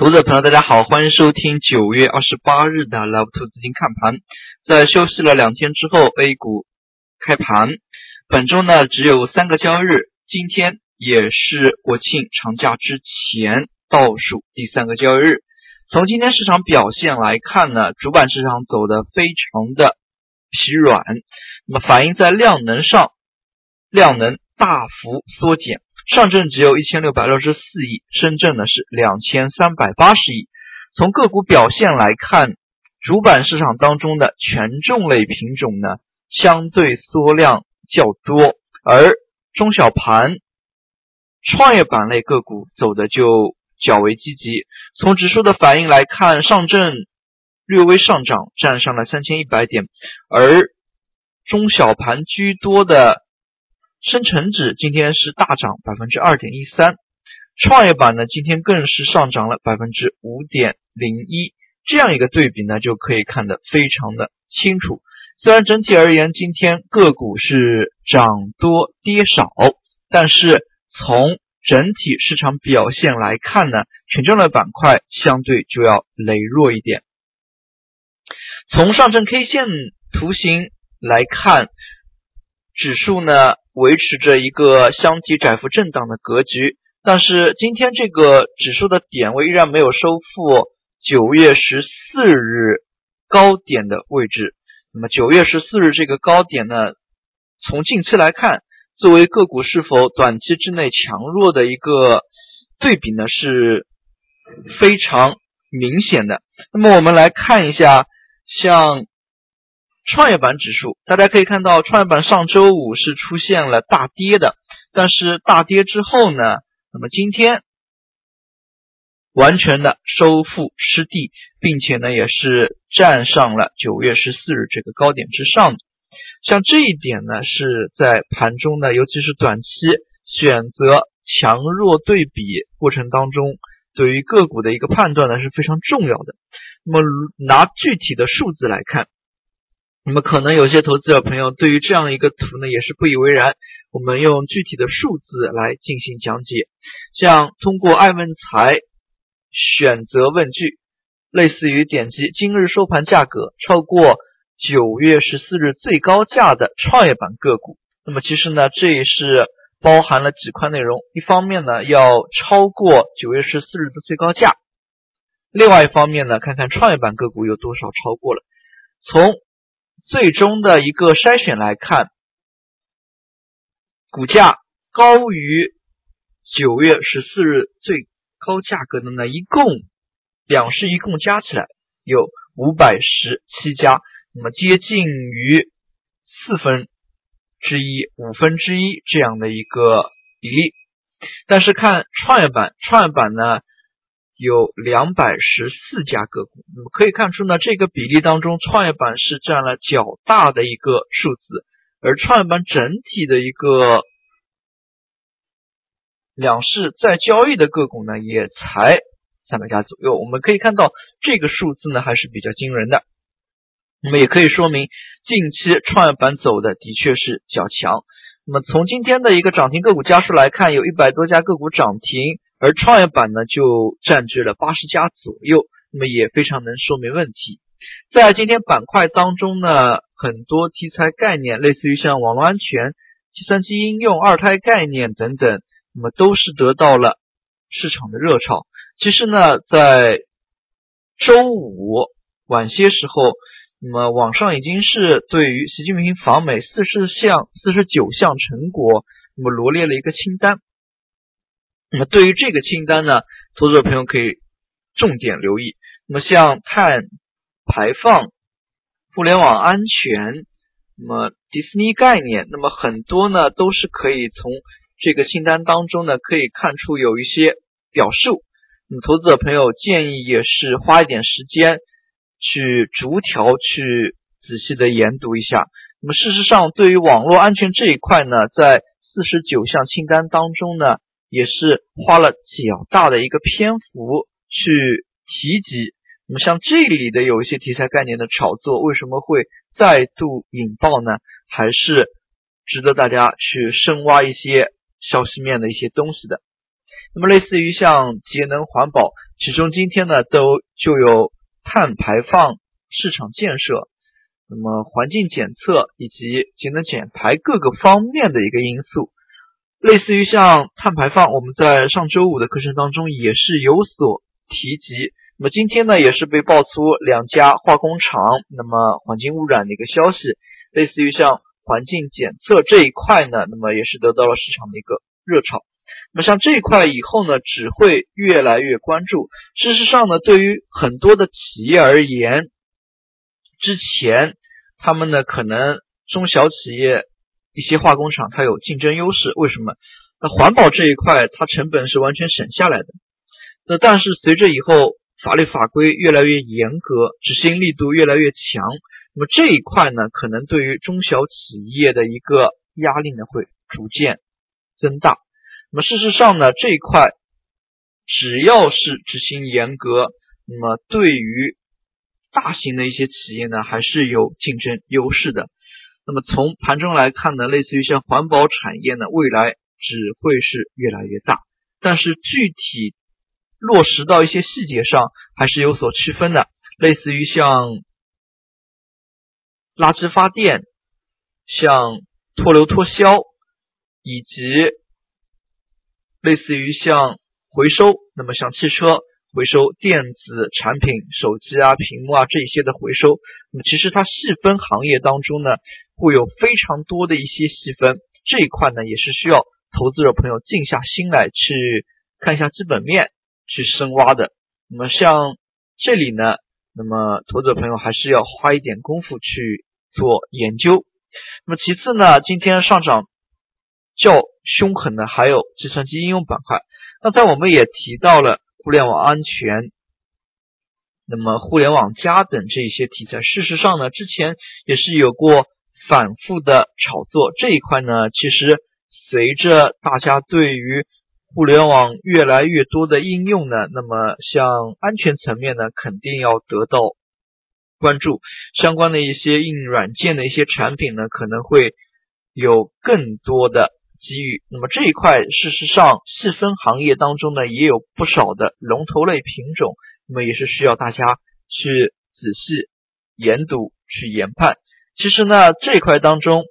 投资者朋友，大家好，欢迎收听九月二十八日的 Love 兔资金看盘。在休息了两天之后，A 股开盘。本周呢只有三个交易日，今天也是国庆长假之前倒数第三个交易日。从今天市场表现来看呢，主板市场走的非常的疲软，那么反映在量能上，量能大幅缩减。上证只有一千六百六十四亿，深圳呢是两千三百八十亿。从个股表现来看，主板市场当中的权重类品种呢相对缩量较多，而中小盘、创业板类个股走的就较为积极。从指数的反应来看，上证略微上涨，站上了三千一百点，而中小盘居多的。深成指今天是大涨百分之二点一三，创业板呢今天更是上涨了百分之五点零一，这样一个对比呢就可以看得非常的清楚。虽然整体而言今天个股是涨多跌少，但是从整体市场表现来看呢，权重类板块相对就要羸弱一点。从上证 K 线图形来看，指数呢。维持着一个箱体窄幅震荡的格局，但是今天这个指数的点位依然没有收复九月十四日高点的位置。那么九月十四日这个高点呢，从近期来看，作为个股是否短期之内强弱的一个对比呢，是非常明显的。那么我们来看一下，像。创业板指数，大家可以看到，创业板上周五是出现了大跌的，但是大跌之后呢，那么今天完全的收复失地，并且呢也是站上了九月十四日这个高点之上。像这一点呢，是在盘中呢，尤其是短期选择强弱对比过程当中，对于个股的一个判断呢是非常重要的。那么拿具体的数字来看。那么可能有些投资者朋友对于这样一个图呢也是不以为然。我们用具体的数字来进行讲解，像通过爱问财选择问句，类似于点击今日收盘价格超过九月十四日最高价的创业板个股。那么其实呢这也是包含了几块内容，一方面呢要超过九月十四日的最高价，另外一方面呢看看创业板个股有多少超过了。从最终的一个筛选来看，股价高于九月十四日最高价格的呢，一共两市一共加起来有五百十七家，那么接近于四分之一、五分之一这样的一个比例。但是看创业板，创业板呢？有两百十四家个股，那么可以看出呢，这个比例当中，创业板是占了较大的一个数字，而创业板整体的一个两市在交易的个股呢，也才三百家左右。我们可以看到这个数字呢，还是比较惊人的。那么也可以说明，近期创业板走的的确是较强。那么从今天的一个涨停个股家数来看，有一百多家个股涨停。而创业板呢，就占据了八十家左右，那么也非常能说明问题。在今天板块当中呢，很多题材概念，类似于像网络安全、计算机应用、二胎概念等等，那么都是得到了市场的热炒。其实呢，在周五晚些时候，那么网上已经是对于习近平访美四十项、四十九项成果，那么罗列了一个清单。那么对于这个清单呢，投资者朋友可以重点留意。那么像碳排放、互联网安全、那么迪士尼概念，那么很多呢都是可以从这个清单当中呢可以看出有一些表述。那么投资者朋友建议也是花一点时间去逐条去仔细的研读一下。那么事实上，对于网络安全这一块呢，在四十九项清单当中呢。也是花了较大的一个篇幅去提及。那么像这里的有一些题材概念的炒作，为什么会再度引爆呢？还是值得大家去深挖一些消息面的一些东西的。那么类似于像节能环保，其中今天呢都就有碳排放市场建设，那么环境检测以及节能减排各个方面的一个因素。类似于像碳排放，我们在上周五的课程当中也是有所提及。那么今天呢，也是被爆出两家化工厂那么环境污染的一个消息。类似于像环境检测这一块呢，那么也是得到了市场的一个热炒。那么像这一块以后呢，只会越来越关注。事实上呢，对于很多的企业而言，之前他们呢可能中小企业。一些化工厂它有竞争优势，为什么？那环保这一块它成本是完全省下来的。那但是随着以后法律法规越来越严格，执行力度越来越强，那么这一块呢，可能对于中小企业的一个压力呢会逐渐增大。那么事实上呢，这一块只要是执行严格，那么对于大型的一些企业呢，还是有竞争优势的。那么从盘中来看呢，类似于像环保产业呢，未来只会是越来越大，但是具体落实到一些细节上还是有所区分的。类似于像垃圾发电、像脱硫脱硝，以及类似于像回收，那么像汽车。回收电子产品、手机啊、屏幕啊这些的回收，那么其实它细分行业当中呢，会有非常多的一些细分，这一块呢也是需要投资者朋友静下心来去看一下基本面去深挖的。那么像这里呢，那么投资者朋友还是要花一点功夫去做研究。那么其次呢，今天上涨较凶狠的还有计算机应用板块。那在我们也提到了。互联网安全，那么互联网加等这一些题材，事实上呢，之前也是有过反复的炒作。这一块呢，其实随着大家对于互联网越来越多的应用呢，那么像安全层面呢，肯定要得到关注。相关的一些硬软件的一些产品呢，可能会有更多的。机遇，那么这一块事实上细分行业当中呢，也有不少的龙头类品种，那么也是需要大家去仔细研读、去研判。其实呢，这一块当中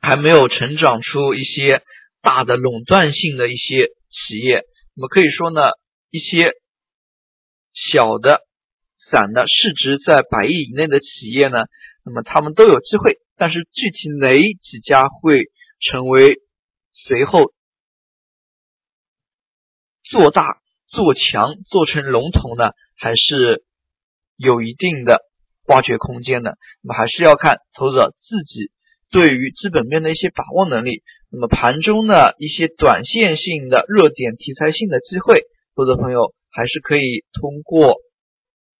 还没有成长出一些大的垄断性的一些企业，那么可以说呢，一些小的、散的市值在百亿以内的企业呢，那么他们都有机会，但是具体哪几家会？成为随后做大做强做成龙头呢，还是有一定的挖掘空间的。那么还是要看投资者自己对于基本面的一些把握能力。那么盘中的一些短线性的热点题材性的机会，投资者朋友还是可以通过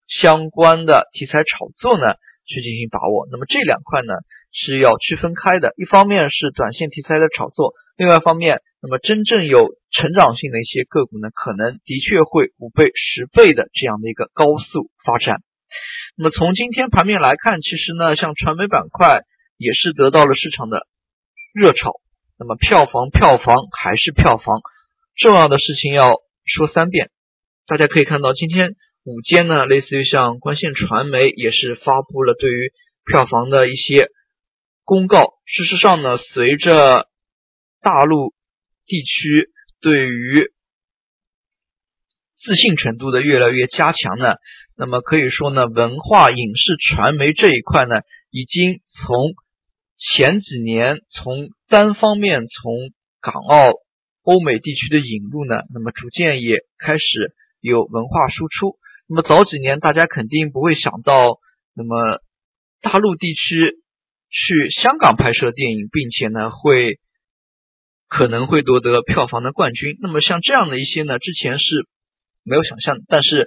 相关的题材炒作呢去进行把握。那么这两块呢？是要区分开的，一方面是短线题材的炒作，另外一方面，那么真正有成长性的一些个股呢，可能的确会五倍、十倍的这样的一个高速发展。那么从今天盘面来看，其实呢，像传媒板块也是得到了市场的热炒。那么票房，票房还是票房，重要的事情要说三遍。大家可以看到，今天午间呢，类似于像光线传媒也是发布了对于票房的一些。公告，事实上呢，随着大陆地区对于自信程度的越来越加强呢，那么可以说呢，文化影视传媒这一块呢，已经从前几年从单方面从港澳、欧美地区的引入呢，那么逐渐也开始有文化输出。那么早几年大家肯定不会想到，那么大陆地区。去香港拍摄电影，并且呢会可能会夺得票房的冠军。那么像这样的一些呢，之前是没有想象。但是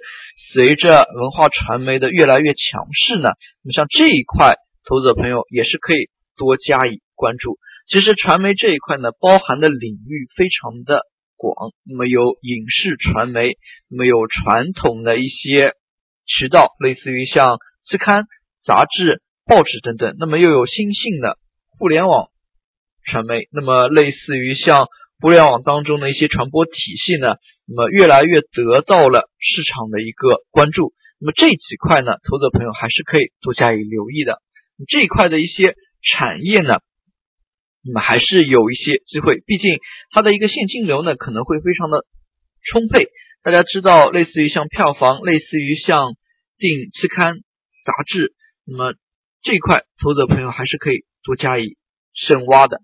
随着文化传媒的越来越强势呢，那么像这一块，投资者朋友也是可以多加以关注。其实传媒这一块呢，包含的领域非常的广。那么有影视传媒，那么有传统的一些渠道，类似于像期刊、杂志。报纸等等，那么又有新兴的互联网传媒，那么类似于像互联网当中的一些传播体系呢，那么越来越得到了市场的一个关注。那么这几块呢，投资朋友还是可以多加以留意的。这一块的一些产业呢，那么还是有一些机会，毕竟它的一个现金流呢可能会非常的充沛。大家知道，类似于像票房，类似于像订期刊杂志，那么这一块投资者朋友还是可以多加以深挖的。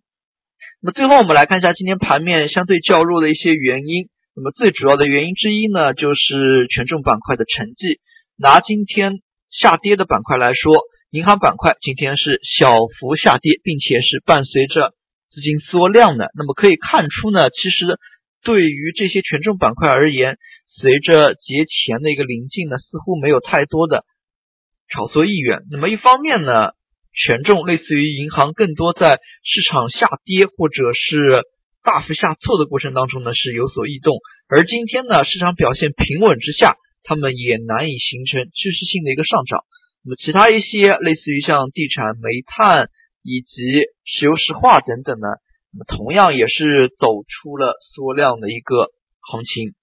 那么最后我们来看一下今天盘面相对较弱的一些原因。那么最主要的原因之一呢，就是权重板块的成绩。拿今天下跌的板块来说，银行板块今天是小幅下跌，并且是伴随着资金缩量的。那么可以看出呢，其实对于这些权重板块而言，随着节前的一个临近呢，似乎没有太多的炒作意愿。那么一方面呢，权重类似于银行，更多在市场下跌或者是大幅下挫的过程当中呢是有所异动。而今天呢，市场表现平稳之下。他们也难以形成趋势性的一个上涨。那么其他一些类似于像地产、煤炭以及石油石化等等呢，那么同样也是走出了缩量的一个行情。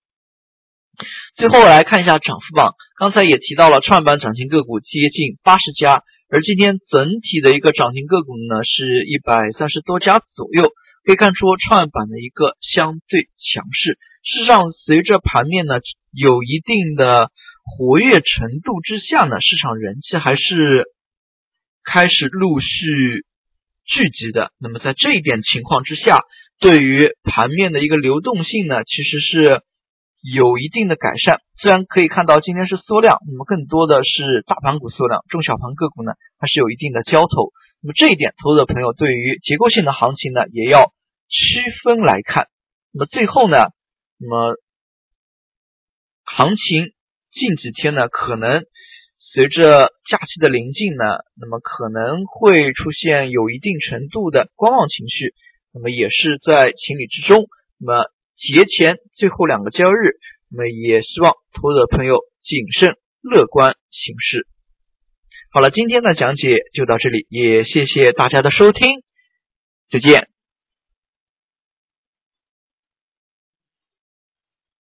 最后来看一下涨幅榜，刚才也提到了创业板涨停个股接近八十家，而今天整体的一个涨停个股呢是一百三十多家左右，可以看出创业板的一个相对强势。事实上，随着盘面呢有一定的活跃程度之下呢，市场人气还是开始陆续聚集的。那么在这一点情况之下，对于盘面的一个流动性呢，其实是有一定的改善。虽然可以看到今天是缩量，那么更多的是大盘股缩量，中小盘个股呢还是有一定的交投。那么这一点，投资者朋友对于结构性的行情呢，也要区分来看。那么最后呢？那么，行情近几天呢，可能随着假期的临近呢，那么可能会出现有一定程度的观望情绪，那么也是在情理之中。那么节前最后两个交易日，那么也希望投资者朋友谨慎乐观行事。好了，今天的讲解就到这里，也谢谢大家的收听，再见。